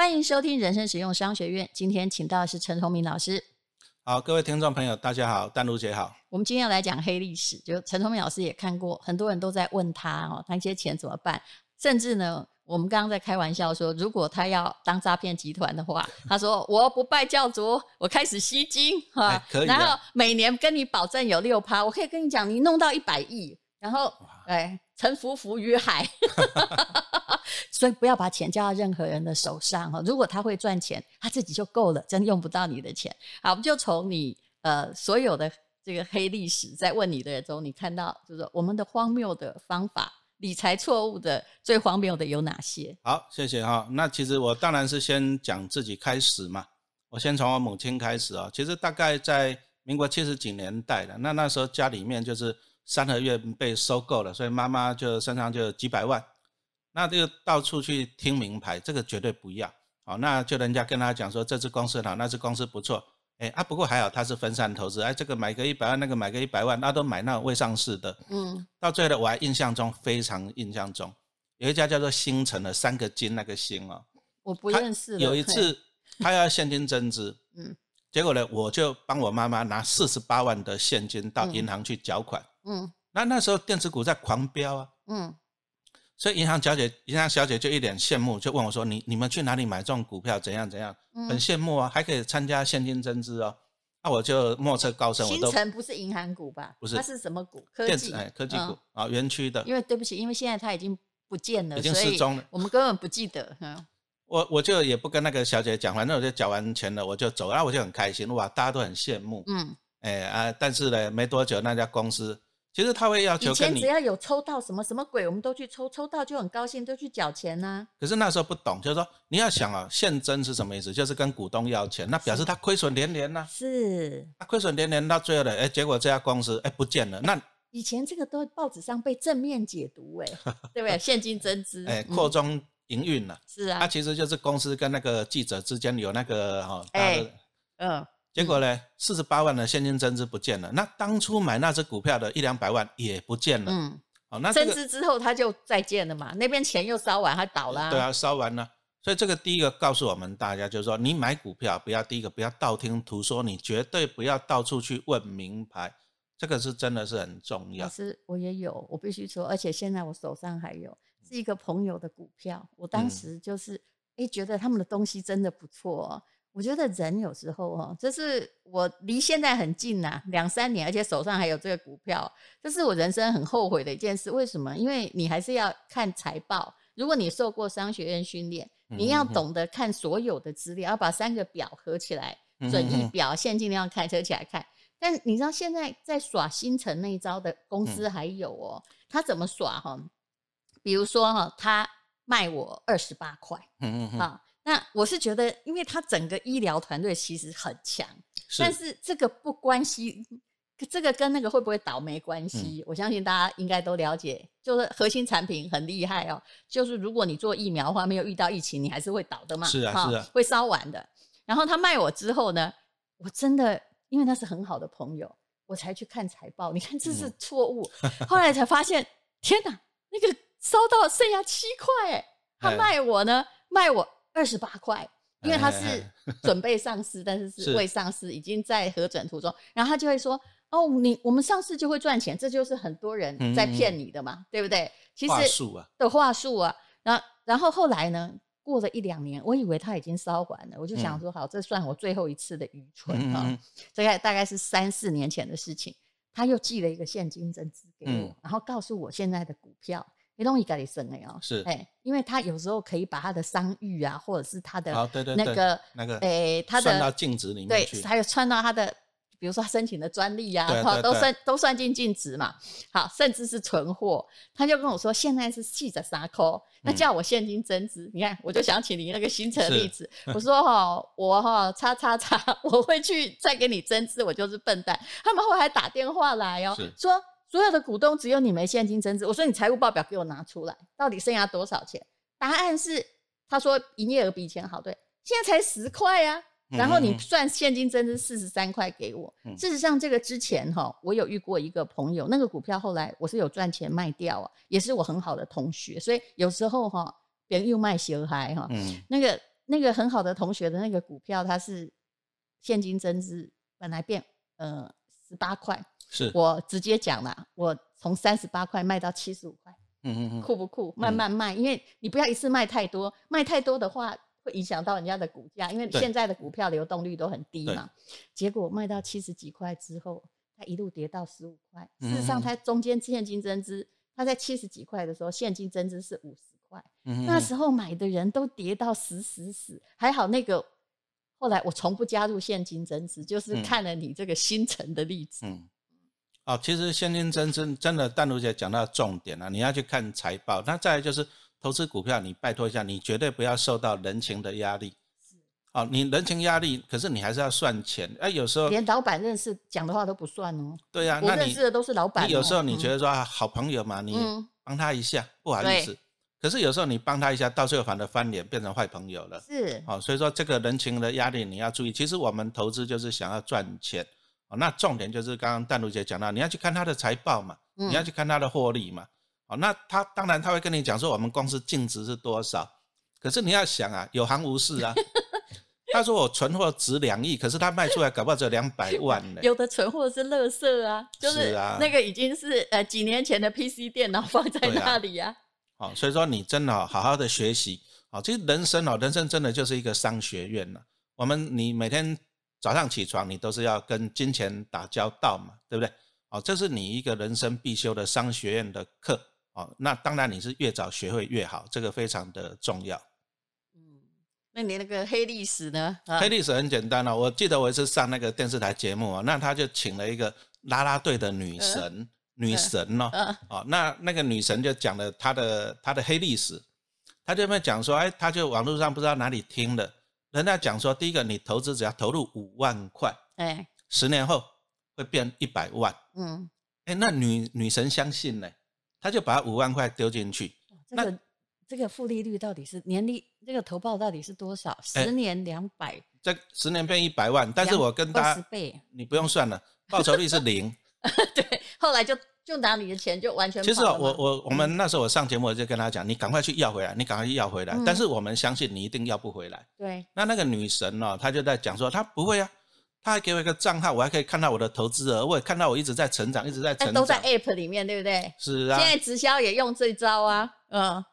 欢迎收听人生实用商学院。今天请到的是陈宏明老师。好，各位听众朋友，大家好，丹如姐好。我们今天要来讲黑历史，就陈宏明老师也看过，很多人都在问他哦，那些钱怎么办？甚至呢，我们刚刚在开玩笑说，如果他要当诈骗集团的话，他说我不拜教主，我开始吸金哈哎，可以然啊后每年跟你保证有六趴，我可以跟你讲，你弄到一百亿，然后哎，沉浮浮于海。所以不要把钱交到任何人的手上哈。如果他会赚钱，他自己就够了，真用不到你的钱。好，我们就从你呃所有的这个黑历史在问你的人中，你看到就是我们的荒谬的方法，理财错误的最荒谬的有哪些？好，谢谢哈。那其实我当然是先讲自己开始嘛，我先从我母亲开始啊。其实大概在民国七十几年代的，那那时候家里面就是三合院被收购了，所以妈妈就身上就几百万，那就到处去听名牌，这个绝对不要。好，那就人家跟他讲说这支公司好，那支公司不错。哎啊，不过还好他是分散投资，哎，这个买个一百万，那个买个一百万，那都买那种未上市的。嗯，到最后呢，我还印象中非常印象中，有一家叫做星辰的三个金那个星哦，我不他认识了。有一次他要现金增资，嗯结果呢，我就帮我妈妈拿四十八万的现金到嗯银行去缴款。嗯那那时候电子股在狂飙啊，嗯所以银行小姐银行小姐就一脸羡慕，就问我说：“你你们去哪里买这种股票？怎样怎样？很嗯，羡慕啊，还可以参加现金增资哦。”那我就莫测高深，我新都城不是银行股吧？不是它是什么股？科技哎科技股嗯啊园区的，因为对不起，因为现在它已经不见了，已经失踪了我们根本不记得。嗯我我就也不跟那个小姐讲，反正我就缴完钱了，我就走，然后我就很开心，哇，大家都很羡慕，嗯，哎啊，但是呢，没多久那家公司其实他会要求跟你前只，要有抽到什么什么鬼，我们都去抽，抽到就很高兴，都去缴钱呐、可是那时候不懂，就是说你要想啊，现增是什么意思？就是跟股东要钱，那表示他亏损连连呐、是，他亏损连连到最后的，哎，结果这家公司哎不见了，那以前这个都报纸上被正面解读、哎，对不对？现金增资，哎嗯。扩中营运了，是啊。它，其实就是公司跟那个记者之间有那个哈，哎嗯，结果呢，四十八万的现金增资不见了，那当初买那只股票的一两百万也不见了。嗯，好，那这增个资之后他就再见了嘛，那边钱又烧完，他倒了、对，啊，烧完了。所以这个第一个告诉我们大家，就是说你买股票不要第一个不要道听途说，你绝对不要到处去问名牌，这个是真的是很重要。老师，我也有，我必须说，而且现在我手上还有是一个朋友的股票，我当嗯时就是哎、诶觉得他们的东西真的不错、哦。我觉得人有时候哦，就是我离现在很近呐、两三年，而且手上还有这个股票，这是我人生很后悔的一件事。为什么？因为你还是要看财报。如果你受过商学院训练，你要懂得看所有的资料，要把三个表合起来，嗯损益表、现金流开车起来看。但你知道现在在耍新城那一招的公司嗯还有哦，他怎么耍哈？比如说哈，他卖我二十八块嗯嗯嗯，啊，那我是觉得，因为他整个医疗团队其实很强，但是是这个不关系，这个跟那个会不会倒没关嗯系。我相信大家应该都了解，就是核心产品很厉害哦。就是如果你做疫苗的话，没有遇到疫情，你还是会倒的嘛。哈是啊是啊会烧完的。然后他卖我之后呢，我真的因为他是很好的朋友，我才去看财报。你看这是嗯错误，后来才发现，天哪，那个烧到剩下七块，哎，他哎卖我呢，卖我二十八块。因为它是准备上市，但是是是未上市，已经在核准途中。然后他就会说：“哦，你我们上市就会赚钱，这就是很多人在骗你的嘛，对不对？”其实的话术啊，然后然后后来呢，过了一两年，我以为他已经烧完了，我就想说，好，这算我最后一次的愚蠢啊、这个大概是三四年前的事情，他又寄了一个现金增资给我，嗯然后告诉我现在的股票。你东西给你生了哦，是哎，因为他有时候可以把他的商誉啊，或者是他的好对对对那个那个诶，他算到的净值里面对去，，还有算到他的，比如说他申请的专利呀、都算都算进净值嘛。好，甚至是存货，他就跟我说现在是细着沙扣，那嗯叫我现金增资。你看，我就想起你那个新城是例子，我说哈，我哈叉叉叉，我会去再给你增资，我就是笨蛋。他们后来还打电话来哦是，说所有的股东只有你没现金增值。我说你财务报表给我拿出来，到底剩下多少钱？答案是他说营业额比以前好，对，现在才十块呀。然后你算现金增值四十三块给我。嗯事实上，这个之前哈，我有遇过一个朋友，那个股票后来我是有赚钱卖掉啊，也是我很好的同学，所以有时候哈，别人又卖小孩哈，嗯那个那个很好的同学的那个股票，它是现金增资，本来变呃十八块，是，我直接讲了，我从三十八块卖到七十五块，嗯嗯嗯，酷不酷？慢慢卖，因为你不要一次卖太多，卖太多的话会影响到人家的股价，因为对现在的股票流动率都很低嘛。结果卖到七十几块之后，它一路跌到十五块。嗯事实上，它中间现金增资，它在七十几块的时候，现金增资是五十块。那时候买的人都跌到死死死，还好那个后来我从不加入现金增资，就是嗯看了你这个新城的例子。嗯，哦，其实现金真真真的，淡如姐讲到重点了、你要去看财报。那再来就是投资股票，你拜托一下，你绝对不要受到人情的压力。哦，你人情压力，可是你还是要算钱。哎、有时候连老板认识讲的话都不算哦，对呀、你认识的都是老板哦。你有时候你觉得得说、啊好朋友嘛，你嗯帮他一下，不好意对思。可是有时候你帮他一下，到最后反而翻脸，变成坏朋友了。是哦，所以说这个人情的压力你要注意。其实我们投资就是想要赚钱。哦，那重点就是刚刚淡如姐讲到，你要去看他的财报嘛，你要嗯去看他的获利嘛。哦，那他当然他会跟你讲说我们公司净值是多少，可是你要想啊，有行无市啊。他说我存货值两亿，可是他卖出来搞不好只有两百万呢。有的存货是垃圾啊，就是是啊那个已经是呃几年前的 PC 电脑放在那里啊。哦，所以说你真的、哦、好好的学习。哦，其实人生哦，人生真的就是一个商学院了。我们你每天早上起床，你都是要跟金钱打交道嘛，对不对？哦，这是你一个人生必修的商学院的课。哦，那当然你是越早学会越好，这个非常的重要。嗯，那你那个黑历史呢？啊黑历史很简单哦，我记得我一次上那个电视台节目哦，那他就请了一个啦啦队的女神，女神哦，嗯哦，那那个女神就讲了她的她的黑历史，她就在讲说，哎，她就网络上不知道哪里听的，人家讲说，第一个你投资只要投入五万块，哎。十年后会变一百万，嗯，哎，那女女神相信呢，她就把五万块丢进去，那这个这个复利率到底是年利这个投报到底是多少？哎。十年两百，这十年变一百万，但是我跟大家，二十倍，你不用算了，报酬率是零。对，后来就就拿你的钱就完全其实我我我们那时候我上节目我就跟他讲，你赶快去要回来，你赶快去要回来。嗯但是我们相信你一定要不回来。对那那个女神哦，她就在讲说，她不会啊，她还给我一个账号，我还可以看到我的投资额，我也看到我一直在成长，一直在成长。都在 App 里面，对不对？是啊现，在直销也用这招啊，嗯，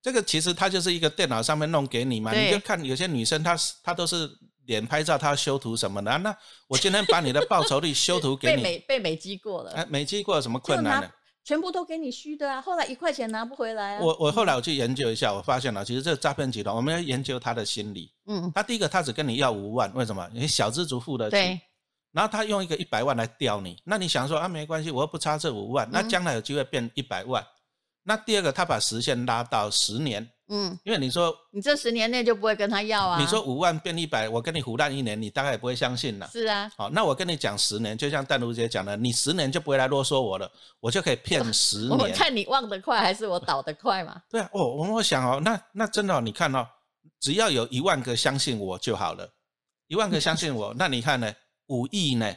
这个其实它就是一个电脑上面弄给你嘛，你就看有些女生她是她都是脸拍照，他要修图什么的、啊那我今天把你的报酬率修图给被你，美 被美击过了，哎，没经过有什么困难呢？全部都给你虚的啊，后来一块钱拿不回来啊。我我后来我去研究一下，我发现了，其实这个诈骗集团，我们要研究他的心理。嗯，他第一个，他只跟你要五万，为什么？因为小资族付得起。对，然后他用一个一百万来钓你，那你想说啊，没关系，我又不差这五万，那嗯将来有机会变一百万。那第二个，他把时限拉到十年，嗯，因为你说你这十年内就不会跟他要啊。你说五万变一百，我跟你胡乱一年，你大概也不会相信了。是啊，好，那我跟你讲十年，就像淡如姐讲的，你十年就不会来啰嗦我了，我就可以骗 十年我。看你忘得快还是我倒得快嘛？对啊，哦，我我想哦，那那真的、哦，你看哦，只要有一万个相信我就好了，一万个相信我，那你看呢？五亿呢，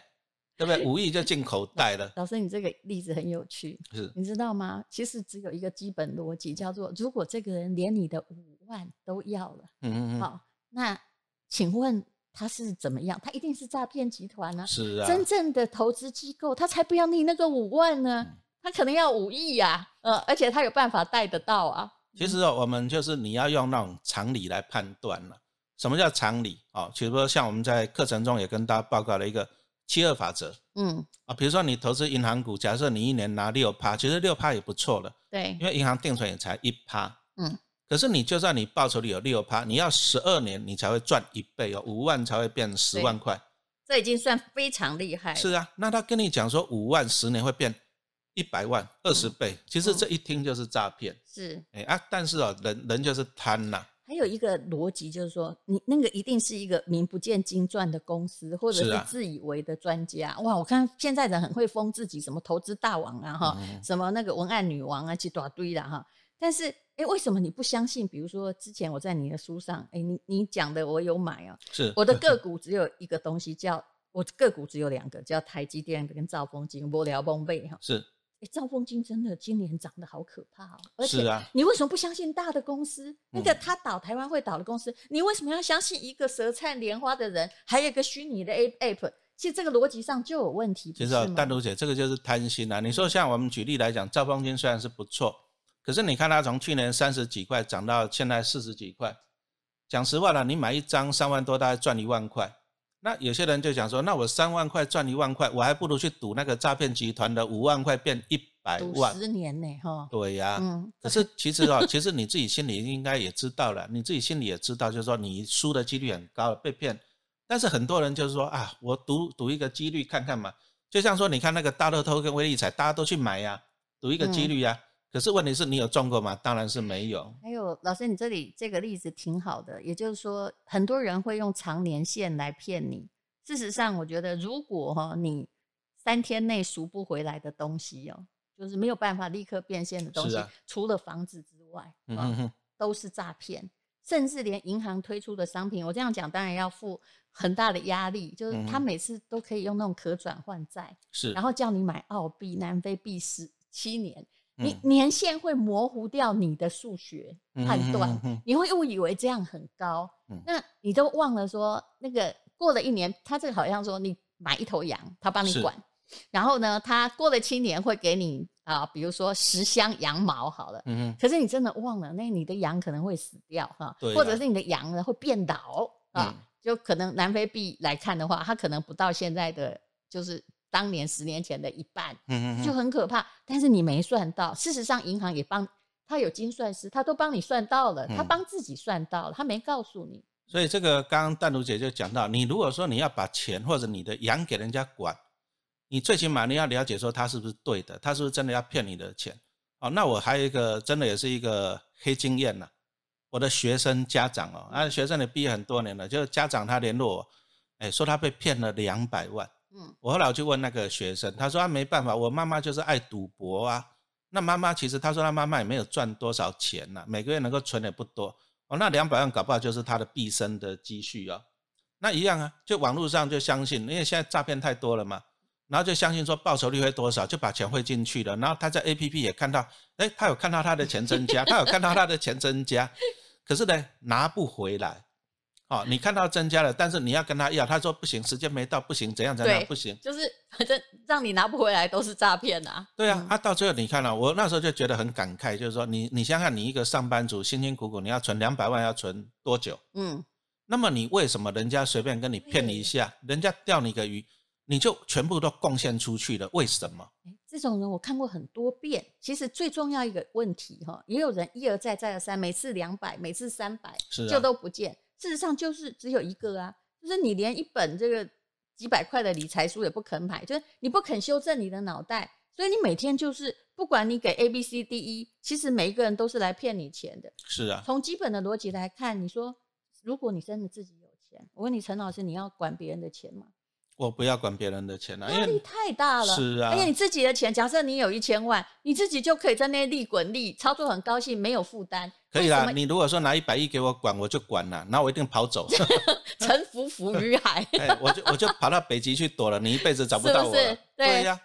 对不对？五亿就进口 袋了，老师，你这个例子很有趣，是你知道吗？其实只有一个基本逻辑，叫做如果这个人连你的五万都要了，嗯嗯嗯，好，那请问他是怎么样？他一定是诈骗集团啊！是啊，真正的投资机构，他才不要你那个五万呢，嗯他可能要五亿呀，呃，而且他有办法贷得到啊。其实哦，我们就是你要用那种常理来判断了。什么叫常理？哦，比如说像我们在课程中也跟大家报告了一个七二法则嗯，啊。比如说你投资银行股，假设你一年拿六趴，其实六趴也不错了，对，因为银行定存也才一趴。嗯，可是你就算你报酬率有六趴，你要十二年你才会赚一倍哦，五万才会变十万块。这已经算非常厉害了。是啊，那他跟你讲说五万十年会变一百万，二十倍，其实这一听就是诈骗。是，哎、啊，但是哦，人人就是贪呐、还有一个逻辑就是说，你那个一定是一个名不见经传的公司，或者是自以为的专家。哇，我看现在人很会封自己，什么投资大王啊，哈、嗯什么那个文案女王啊，一大堆的，哈。但是，哎，为什么你不相信？比如说，之前我在你的书上，哎，你你讲的我有买啊。是我的个股只有一个东西叫，我个股只有两个，叫台积电跟兆丰金，我聊崩背哈。是，哎，兆丰金真的今年涨得好可怕哦！而且是啊，你为什么不相信大的公司？那个嗯他倒台湾会倒的公司，你为什么要相信一个舌灿莲花的人，还有一个虚拟的 A app？其实这个逻辑上就有问题，不其实啊是，吗淡如姐，这个就是贪心啊。你说像我们举例来讲，兆丰金虽然是不错，可是你看它从去年三十几块涨到现在四十几块，讲实话了，你买一张三万多，大概赚一万块。那有些人就想说，那我三万块赚一万块，我还不如去赌那个诈骗集团的五万块变一百赌万。十年呢，哈，对呀、嗯，可是其实啊，其实你自己心里应该也知道了，你自己心里也知道，就是说你输的几率很高，被骗。但是很多人就是说啊，我赌赌一个几率看看嘛，就像说你看那个大乐透跟威力彩，大家都去买呀、赌一个几率呀、可是问题是你有中过吗？当然是没有。还有老师，你这里这个例子挺好的，也就是说，很多人会用长年限来骗你。事实上，我觉得如果哈、你三天内赎不回来的东西哦，就是没有办法立刻变现的东西，啊除了房子之外，啊嗯哼哼，都是诈骗。甚至连银行推出的商品，我这样讲当然要付很大的压力，就是他每次都可以用那种可转换债，是然，后叫你买澳币、南非币十七年，你嗯年限会模糊掉你的数学判断，你会误以为这样很高，嗯。那你都忘了说那个过了一年，他这个好像说你买一头羊，他帮你管，然后呢，他过了七年会给你啊、比如说十箱羊毛好了。嗯，可是你真的忘了，那你的羊可能会死掉哈，或者是你的羊呢会变老啊，嗯就可能南非币来看的话，它可能不到现在的就是当年十年前的一半，就嗯哼哼，很可怕。但是你没算到，事实上银行也帮他有精算师，他都帮你算到了，他嗯帮自己算到了，他没告诉你。所以这个刚刚淡如姐就讲到，你如果说你要把钱或者你的羊给人家管，你最起码你要了解说他是不是对的，他是不是真的要骗你的钱。哦，那我还有一个真的也是一个黑经验呐、我的学生家长哦，啊，学生也毕业很多年了，就是家长他联络我，哎，说他被骗了两百万。我后来我就问那个学生，他说他没办法，我妈妈就是爱赌博啊。那妈妈其实他说他妈妈也没有赚多少钱呐、每个月能够存也不多。哦，那两百万搞不好就是他的毕生的积蓄哦。那一样啊，就网络上就相信，因为现在诈骗太多了嘛，然后就相信说报酬率会多少，就把钱汇进去了。然后他在 A P P 也看到，哎，他有看到他的钱增加，他有看到他的钱增加，可是呢拿不回来。哦，你看到增加了，但是你要跟他要，他说不行，时间没到，不行，怎样怎样不行。就是 反正让你拿不回来都是诈骗啊。对啊，嗯啊，到最后你看了、我那时候就觉得很感慨，就是说你你想想，你一个上班族辛辛苦苦，你要存两百万，要存多久？嗯，那么你为什么人家随便跟你骗你一下，人家钓你个鱼，你就全部都贡献出去了？为什么？诶这种人我看过很多遍。其实最重要一个问题哈，也有人一而再再而三，每次两百，每次三百，就都不见。事实上就是只有一个啊，就是你连一本这个几百块的理财书也不肯买，就是你不肯修正你的脑袋，所以你每天就是不管你给 A B C D E，其实每一个人都是来骗你钱的。是啊，从基本的逻辑来看，你说如果你真的自己有钱，我问你陈老师，你要管别人的钱吗？我不要管别人的钱了、因压力为太大了。是啊而且你自己的钱，假设你有一千万，你自己就可以在那利滚利，操作很高兴，没有负担。可以啦。你如果说拿一百亿给我管，我就管了，那我一定跑走，沉浮浮于海。哎，我就我就跑到北极去躲了，你一辈子找不到我了。是对对呀、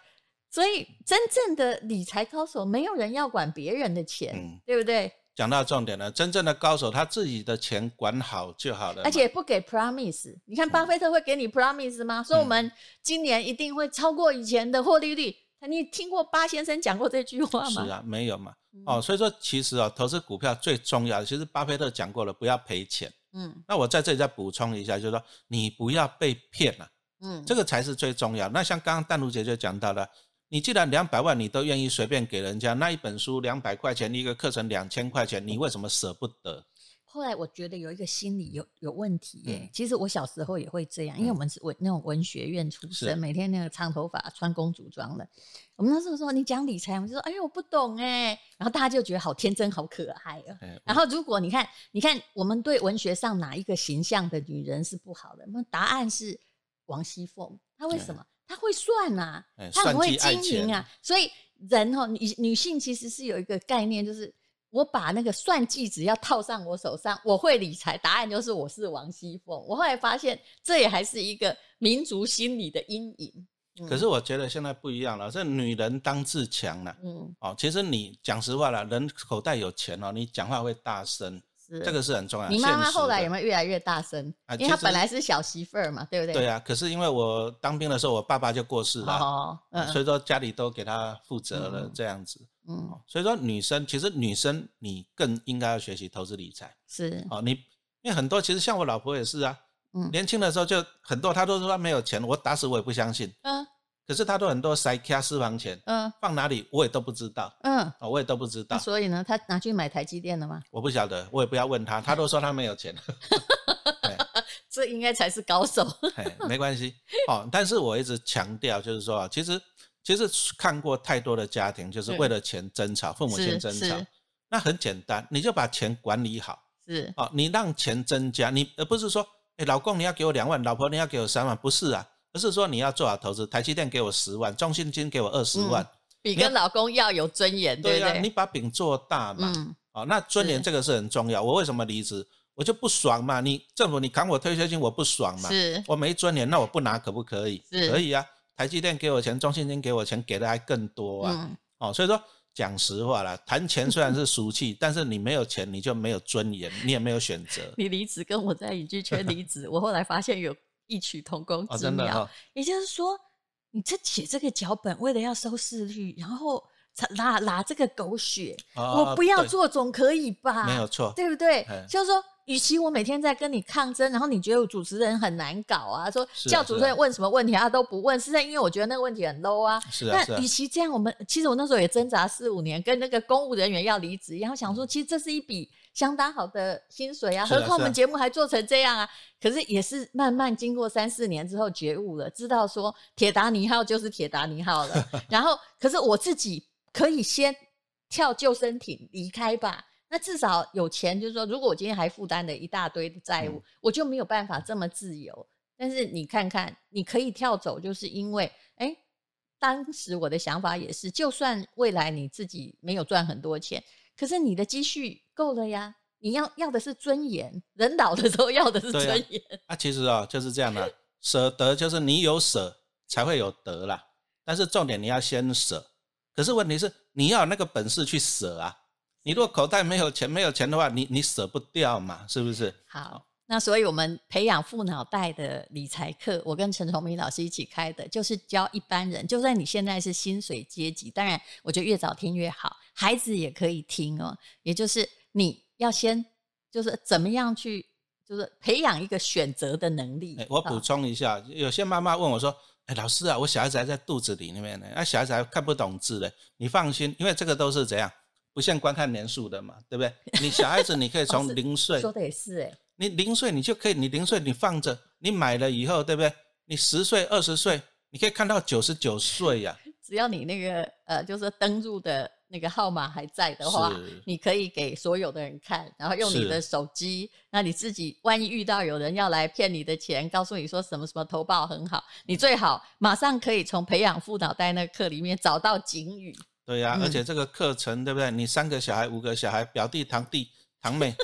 所以真正的理财高手，没有人要管别人的钱，嗯对不对？讲到重点了，真正的高手他自己的钱管好就好了。而且不给 promise。你看巴菲特会给你 promise 吗？说我们今年一定会超过以前的获利率。你听过巴先生讲过这句话吗？是啊，没有嘛。嗯哦，所以说其实哦，投资股票最重要的，其实巴菲特讲过了，不要赔钱。嗯那我在这里再补充一下，就是说你不要被骗了、嗯，这个才是最重要。那像刚刚淡如姐就讲到了，你既然两百万你都愿意随便给人家，那一本书两百块钱，一个课程两千块钱，你为什么舍不得？后来我觉得有一个心理有有问题耶、嗯其实我小时候也会这样，因为我们是文那种文学院出身，每天那个长头发穿公主装的。我们那时候说你讲理财，我们就说哎呦我不懂哎，然后大家就觉得好天真好可爱哦。哎，然后如果你看，你看我们对文学上哪一个形象的女人是不好的？那答案是王熙凤。她为什么？她会算啊哎，她很会经营啊。所以人哦，女女性其实是有一个概念，就是我把那个算计只要套上我手上，我会理财。答案就是我是王熙凤。我后来发现，这也还是一个民族心理的阴影。可是我觉得现在不一样了，这女人当自强了。嗯，哦，其实你讲实话了，人口袋有钱哦，你讲话会大声，是这个是很重要。你妈妈后来有没有越来越大声？啊因为她本来是小媳妇儿嘛，对不对？对啊，可是因为我当兵的时候，我爸爸就过世了，哦，嗯所以说家里都给她负责了嗯这样子。嗯，所以说女生其实女生你更应该要学习投资理财是，哦。你因为很多其实像我老婆也是啊，嗯年轻的时候就很多她都说她没有钱，我打死我也不相信。嗯可是他都很多塞卡私房钱嗯放哪里我也都不知道嗯，哦，我也都不知道，所以呢，他拿去买台积电了吗？我不晓得，我也不要问他，他都说他没有钱。这应该才是高手。嘿，没关系哦。但是我一直强调，就是说，其实其实看过太多的家庭，就是是为了钱争吵，父母亲是争吵。那很简单，你就把钱管理好是，哦，你让钱增加，你而不是说，哎，老公你要给我两万，老婆你要给我三万，不是啊，而是说你要做好投资，台积电给我十万，中信金给我二十万，比跟老公要有尊严，对对啊，不对？你把饼做大嘛。嗯，哦，那尊严是这个是很重要。我为什么离职？我就不爽嘛。你政府你砍我退休金，我不爽嘛。是我没尊严，那我不拿可不可以？可以啊。台积电给我钱，中信金给我钱，给的还更多啊。嗯，哦，所以说讲实话啦，谈钱虽然是俗气，但是你没有钱，你就没有尊严，你也没有选择。你离职跟我在影剧圈离职，我后来发现有异曲同工哦，之妙。也就是说，你这写这个脚本，为了要收视率，然后拿拿这个狗血，哦我不要做总可以吧？没有错。对不对哎？就是说，与其我每天在跟你抗争，然后你觉得主持人很难搞啊，说叫主持人问什么问题他都不问，是在因为我觉得那个问题很 low 啊。那与，其这样，我们其实我那时候也挣扎四五年，跟那个公务人员要离职一样，想说其实这是一笔相当好的薪水啊，何况我们节目还做成这样啊。可是也是慢慢经过三四年之后觉悟了，知道说铁达尼号就是铁达尼号了。然后，可是我自己可以先跳救生艇离开吧。那至少有钱，就是说，如果我今天还负担了一大堆的债务，嗯我就没有办法这么自由。但是你看看，你可以跳走，就是因为，哎，当时我的想法也是，就算未来你自己没有赚很多钱，可是你的积蓄够了呀。你要要的是尊严，人老的时候要的是尊严。啊，其实啊、就是这样的，舍得就是你有舍才会有得啦。但是重点你要先舍，可是问题是你要有那个本事去舍啊。你如果口袋没有钱，没有钱的话，你你舍不掉嘛，是不是？好，那所以我们培养富脑袋的理财课，我跟陈崇明老师一起开的，就是教一般人，就算你现在是薪水阶级，当然我觉得越早听越好，孩子也可以听哦。也就是你要先就是怎么样去，就是培养一个选择的能力。哎，我补啊充一下，有些妈妈问我说：“哎，老师啊，我小孩子还在肚子里面呢，那、小孩子还看不懂字嘞。”你放心，因为这个都是怎样不限观看年数的嘛，对不对？你小孩子你可以哦从零岁，说的也是哎，你零岁你就可以，你零岁你放着，你买了以后，对不对？你十岁、二十岁，你可以看到九十九岁呀。只要你那个呃，就是登入的那个号码还在的话，你可以给所有的人看，然后用你的手机，那你自己万一遇到有人要来骗你的钱，告诉你说什么什么投报很好，你最好马上可以从培养副脑袋那个课里面找到警语。对呀、嗯而且这个课程，对不对？你三个小孩、五个小孩，表弟、堂弟、堂妹，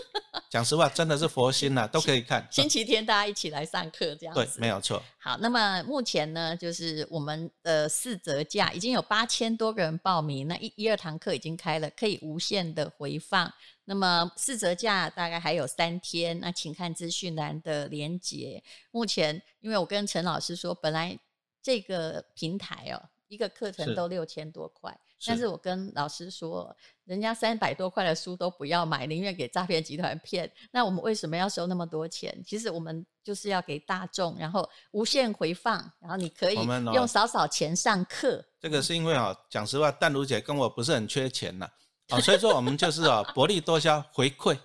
讲实话，真的是佛心呐、都可以看。星期天大家一起来上课，这样子对，没有错。好，那么目前呢，就是我们的四折价已经有八千多个人报名，那一一二堂课已经开了，可以无限的回放。那么四折价大概还有三天，那请看资讯栏的连接。目前，因为我跟陈老师说，本来这个平台哦，一个课程都六千多块，是但是我跟老师说，人家三百多块的书都不要买，宁愿给诈骗集团骗。那我们为什么要收那么多钱？其实我们就是要给大众，然后无限回放，然后你可以用少少钱上课。这个是因为啊、讲实话，淡如姐跟我不是很缺钱呐、啊，所以说我们 就是啊、薄利多销回馈。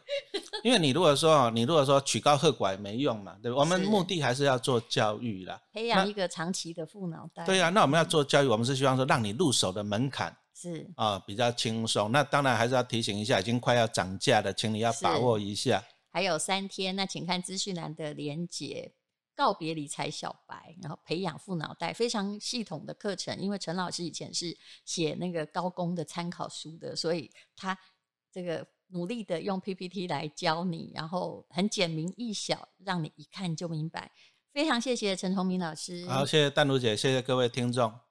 因为你如果说啊，你如果说曲高和寡没用嘛，对吧？我们目的还是要做教育啦。培养一个长期的富脑袋。对呀、那我们要做教育，我们是希望说让你入手的门槛是啊、比较轻松。那当然还是要提醒一下，已经快要涨价了，请你要把握一下。还有三天，那请看资讯栏的连结。告别理财小白，然后培养富脑袋，非常系统的课程。因为陈老师以前是写那个高工的参考书的，所以他这个努力的用 PPT 来教你，然后很简明易晓，让你一看就明白。非常谢谢陈崇明老师。好，谢谢丹如姐，谢谢各位听众。